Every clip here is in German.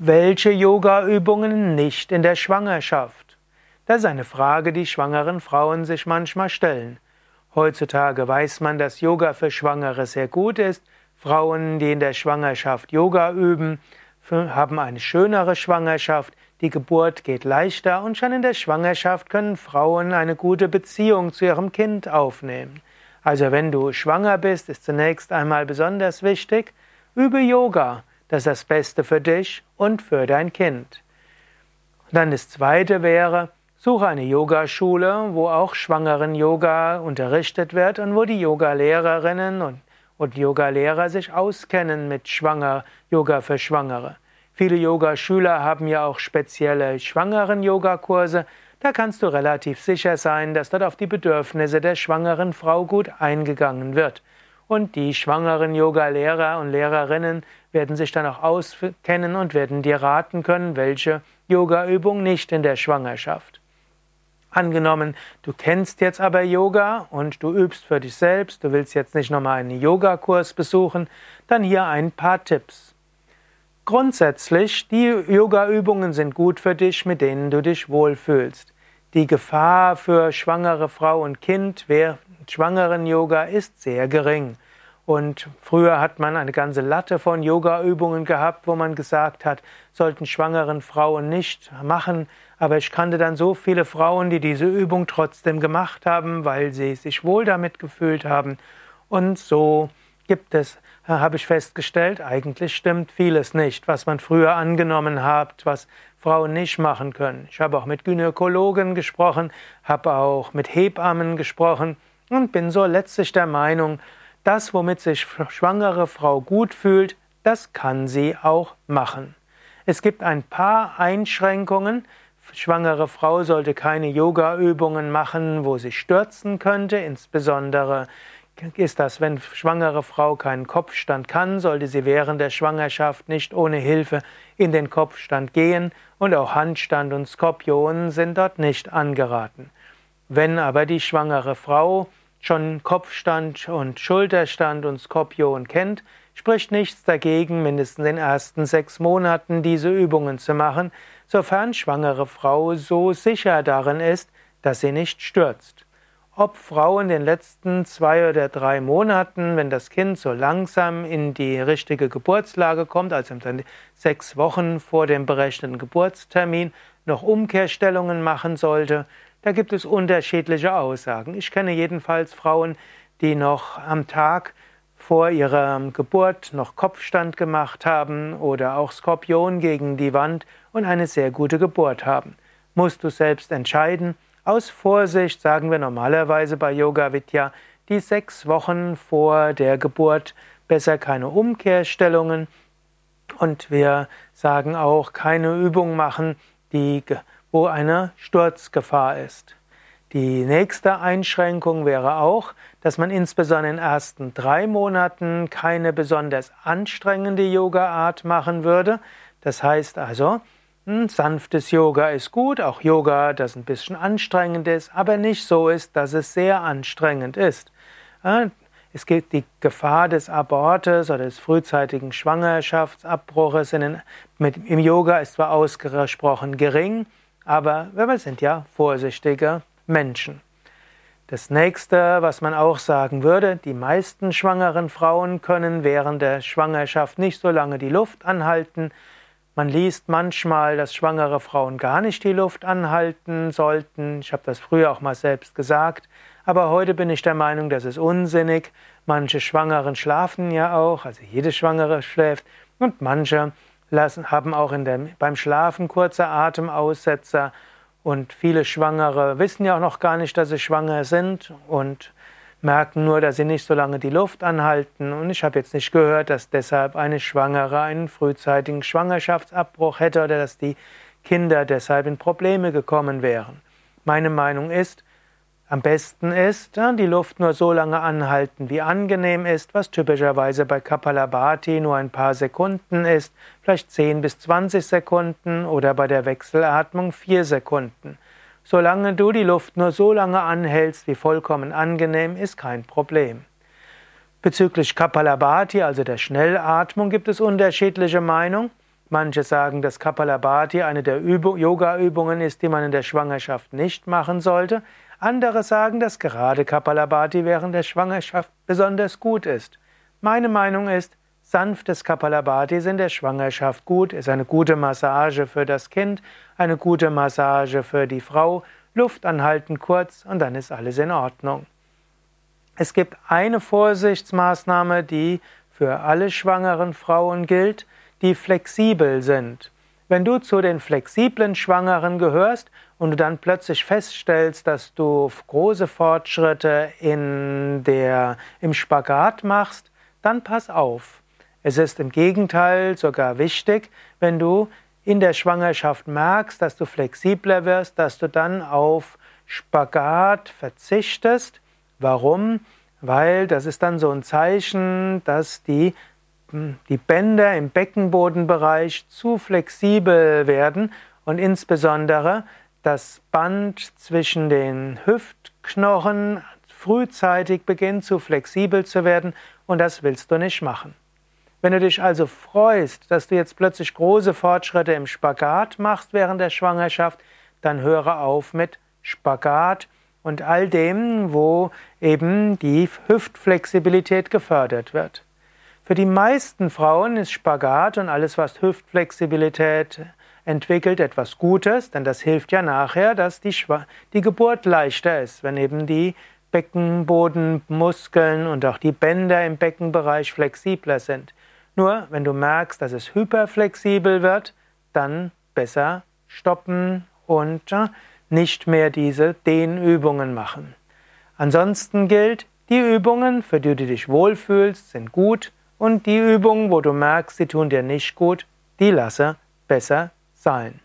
Welche Yoga-Übungen nicht in der Schwangerschaft? Das ist eine Frage, die schwangeren Frauen sich manchmal stellen. Heutzutage weiß man, dass Yoga für Schwangere sehr gut ist. Frauen, die in der Schwangerschaft Yoga üben, haben eine schönere Schwangerschaft, die Geburt geht leichter und schon in der Schwangerschaft können Frauen eine gute Beziehung zu ihrem Kind aufnehmen. Also wenn du schwanger bist, ist zunächst einmal besonders wichtig, übe Yoga. Das ist das Beste für dich und für dein Kind. Und dann das zweite wäre, suche eine Yogaschule, wo auch schwangeren Yoga unterrichtet wird und wo die Yogalehrerinnen und, und Yogalehrer sich auskennen mit Schwanger, Yoga für Schwangere. Viele Yogaschüler haben ja auch spezielle schwangeren Yogakurse. Da kannst du relativ sicher sein, dass dort auf die Bedürfnisse der schwangeren Frau gut eingegangen wird. Und die schwangeren Yoga-Lehrer und Lehrerinnen werden sich dann auch auskennen und werden dir raten können, welche Yoga-Übung nicht in der Schwangerschaft. Angenommen, du kennst jetzt aber Yoga und du übst für dich selbst, du willst jetzt nicht nochmal einen Yogakurs besuchen, dann hier ein paar Tipps. Grundsätzlich, die Yoga-Übungen sind gut für dich, mit denen du dich wohlfühlst. Die Gefahr für schwangere Frau und Kind während schwangeren Yoga ist sehr gering. Und früher hat man eine ganze Latte von Yoga-Übungen gehabt, wo man gesagt hat, sollten schwangeren Frauen nicht machen. Aber ich kannte dann so viele Frauen, die diese Übung trotzdem gemacht haben, weil sie sich wohl damit gefühlt haben. Und so gibt es, habe ich festgestellt, eigentlich stimmt vieles nicht, was man früher angenommen hat, was Frauen nicht machen können. Ich habe auch mit Gynäkologen gesprochen, habe auch mit Hebammen gesprochen und bin so letztlich der Meinung, das, womit sich schwangere Frau gut fühlt, das kann sie auch machen. Es gibt ein paar Einschränkungen. Schwangere Frau sollte keine Yoga-Übungen machen, wo sie stürzen könnte. Insbesondere ist das, wenn schwangere Frau keinen Kopfstand kann, sollte sie während der Schwangerschaft nicht ohne Hilfe in den Kopfstand gehen und auch Handstand und Skorpion sind dort nicht angeraten. Wenn aber die schwangere Frau schon Kopfstand und Schulterstand und Skorpion kennt, spricht nichts dagegen, mindestens in den ersten sechs Monaten diese Übungen zu machen, sofern schwangere Frau so sicher darin ist, dass sie nicht stürzt. Ob Frau in den letzten zwei oder drei Monaten, wenn das Kind so langsam in die richtige Geburtslage kommt, also sechs Wochen vor dem berechneten Geburtstermin, noch Umkehrstellungen machen sollte, da gibt es unterschiedliche Aussagen. Ich kenne jedenfalls Frauen, die noch am Tag vor ihrer Geburt noch Kopfstand gemacht haben oder auch Skorpion gegen die Wand und eine sehr gute Geburt haben. Musst du selbst entscheiden. Aus Vorsicht sagen wir normalerweise bei Yoga Vidya die sechs Wochen vor der Geburt besser keine Umkehrstellungen und wir sagen auch keine Übung machen, die wo eine Sturzgefahr ist. Die nächste Einschränkung wäre auch, dass man insbesondere in den ersten drei Monaten keine besonders anstrengende Yoga-Art machen würde. Das heißt also, ein sanftes Yoga ist gut, auch Yoga, das ein bisschen anstrengend ist, aber nicht so ist, dass es sehr anstrengend ist. Es gibt die Gefahr des Abortes oder des frühzeitigen Schwangerschaftsabbruches im Yoga ist zwar ausgesprochen gering, aber wir sind ja vorsichtige Menschen. Das nächste, was man auch sagen würde, die meisten schwangeren Frauen können während der Schwangerschaft nicht so lange die Luft anhalten. Man liest manchmal, dass schwangere Frauen gar nicht die Luft anhalten sollten. Ich habe das früher auch mal selbst gesagt. Aber heute bin ich der Meinung, das ist unsinnig. Manche Schwangeren schlafen ja auch, also jede Schwangere schläft. Und manche lassen, haben auch der, beim Schlafen kurze Atemaussetzer und viele Schwangere wissen ja auch noch gar nicht, dass sie schwanger sind und merken nur, dass sie nicht so lange die Luft anhalten. Und ich habe jetzt nicht gehört, dass deshalb eine Schwangere einen frühzeitigen Schwangerschaftsabbruch hätte oder dass die Kinder deshalb in Probleme gekommen wären. Meine Meinung ist, am besten ist, die Luft nur so lange anhalten, wie angenehm ist, was typischerweise bei Kapalabhati nur ein paar Sekunden ist, vielleicht 10 bis 20 Sekunden oder bei der Wechselatmung 4 Sekunden. Solange du die Luft nur so lange anhältst, wie vollkommen angenehm, ist kein Problem. Bezüglich Kapalabhati, also der Schnellatmung, gibt es unterschiedliche Meinungen. Manche sagen, dass Kapalabhati eine der Yoga-Übungen ist, die man in der Schwangerschaft nicht machen sollte. Andere sagen, dass gerade Kapalabhati während der Schwangerschaft besonders gut ist. Meine Meinung ist, sanftes Kapalabhati ist in der Schwangerschaft gut, ist eine gute Massage für das Kind, eine gute Massage für die Frau, Luft anhalten kurz und dann ist alles in Ordnung. Es gibt eine Vorsichtsmaßnahme, die für alle schwangeren Frauen gilt, die flexibel sind. Wenn du zu den flexiblen Schwangeren gehörst und du dann plötzlich feststellst, dass du große Fortschritte in der, im Spagat machst, dann pass auf. Es ist im Gegenteil sogar wichtig, wenn du in der Schwangerschaft merkst, dass du flexibler wirst, dass du dann auf Spagat verzichtest. Warum? Weil das ist dann so ein Zeichen, dass die, die Bänder im Beckenbodenbereich zu flexibel werden und insbesondere das Band zwischen den Hüftknochen frühzeitig beginnt zu flexibel zu werden und das willst du nicht machen. Wenn du dich also freust, dass du jetzt plötzlich große Fortschritte im Spagat machst während der Schwangerschaft, dann höre auf mit Spagat und all dem, wo eben die Hüftflexibilität gefördert wird. Für die meisten Frauen ist Spagat und alles, was Hüftflexibilität entwickelt, etwas Gutes, denn das hilft ja nachher, dass die, die Geburt leichter ist, wenn eben die Beckenbodenmuskeln und auch die Bänder im Beckenbereich flexibler sind. Nur wenn du merkst, dass es hyperflexibel wird, dann besser stoppen und äh, nicht mehr diese Dehnübungen machen. Ansonsten gilt, die Übungen, für die du dich wohlfühlst, sind gut und die Übungen, wo du merkst, sie tun dir nicht gut, die lasse besser sein.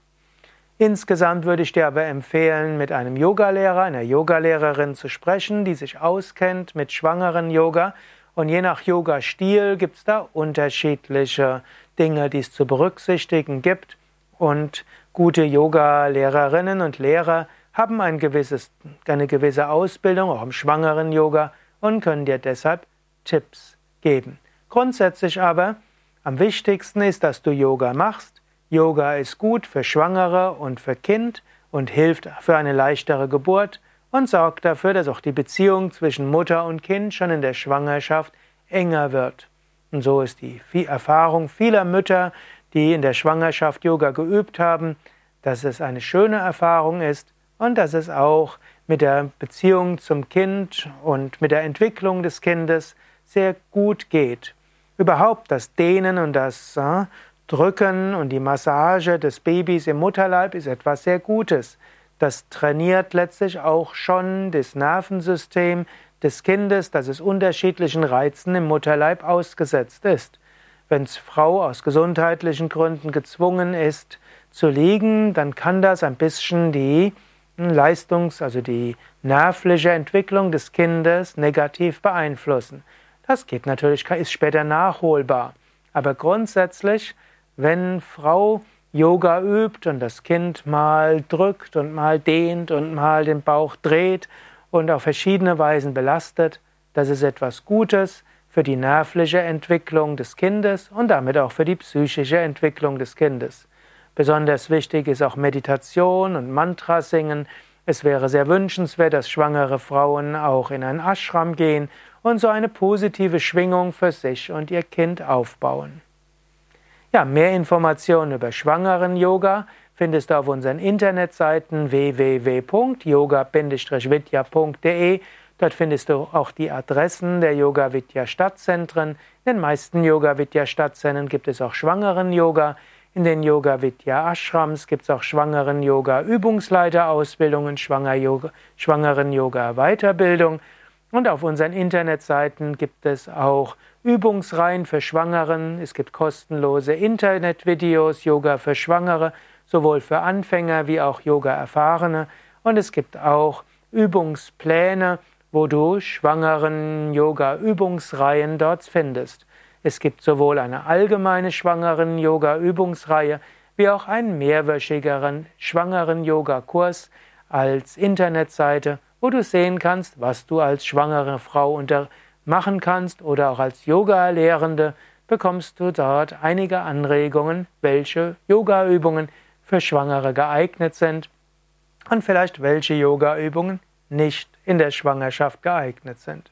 Insgesamt würde ich dir aber empfehlen, mit einem Yogalehrer, einer Yogalehrerin zu sprechen, die sich auskennt mit schwangeren Yoga und je nach Yoga-Stil gibt es da unterschiedliche Dinge, die es zu berücksichtigen gibt. Und gute Yoga-Lehrerinnen und Lehrer haben ein gewisses, eine gewisse Ausbildung, auch im schwangeren Yoga, und können dir deshalb Tipps geben. Grundsätzlich aber, am wichtigsten ist, dass du Yoga machst. Yoga ist gut für Schwangere und für Kind und hilft für eine leichtere Geburt und sorgt dafür, dass auch die Beziehung zwischen Mutter und Kind schon in der Schwangerschaft enger wird. Und so ist die Erfahrung vieler Mütter, die in der Schwangerschaft Yoga geübt haben, dass es eine schöne Erfahrung ist und dass es auch mit der Beziehung zum Kind und mit der Entwicklung des Kindes sehr gut geht. Überhaupt das Dehnen und das äh, Drücken und die Massage des Babys im Mutterleib ist etwas sehr Gutes. Das trainiert letztlich auch schon das Nervensystem des Kindes, dass es unterschiedlichen Reizen im Mutterleib ausgesetzt ist. Wenn Frau aus gesundheitlichen Gründen gezwungen ist zu liegen, dann kann das ein bisschen die Leistungs-, also die nervliche Entwicklung des Kindes negativ beeinflussen. Das geht natürlich, ist später nachholbar. Aber grundsätzlich, wenn Frau Yoga übt und das Kind mal drückt und mal dehnt und mal den Bauch dreht und auf verschiedene Weisen belastet, das ist etwas Gutes für die nervliche Entwicklung des Kindes und damit auch für die psychische Entwicklung des Kindes. Besonders wichtig ist auch Meditation und Mantra singen. Es wäre sehr wünschenswert, dass schwangere Frauen auch in ein Ashram gehen und so eine positive Schwingung für sich und ihr Kind aufbauen. Ja, mehr Informationen über Schwangeren-Yoga findest du auf unseren Internetseiten www.yoga-vidya.de. Dort findest du auch die Adressen der Yoga Vidya Stadtzentren. In den meisten Yoga Vidya Stadtzentren gibt es auch Schwangeren-Yoga. In den Yoga Vidya Ashrams gibt es auch Schwangeren-Yoga Übungsleiterausbildungen, Schwangeren-Yoga Weiterbildung. Und auf unseren Internetseiten gibt es auch Übungsreihen für Schwangeren. Es gibt kostenlose Internetvideos, Yoga für Schwangere, sowohl für Anfänger wie auch Yoga-Erfahrene. Und es gibt auch Übungspläne, wo du schwangeren Yoga-Übungsreihen dort findest. Es gibt sowohl eine allgemeine schwangeren Yoga-Übungsreihe wie auch einen mehrwöchigeren schwangeren Yoga-Kurs als Internetseite, wo du sehen kannst, was du als schwangere Frau machen kannst oder auch als Yoga-Lehrende bekommst du dort einige Anregungen, welche Yogaübungen für Schwangere geeignet sind und vielleicht welche Yogaübungen nicht in der Schwangerschaft geeignet sind.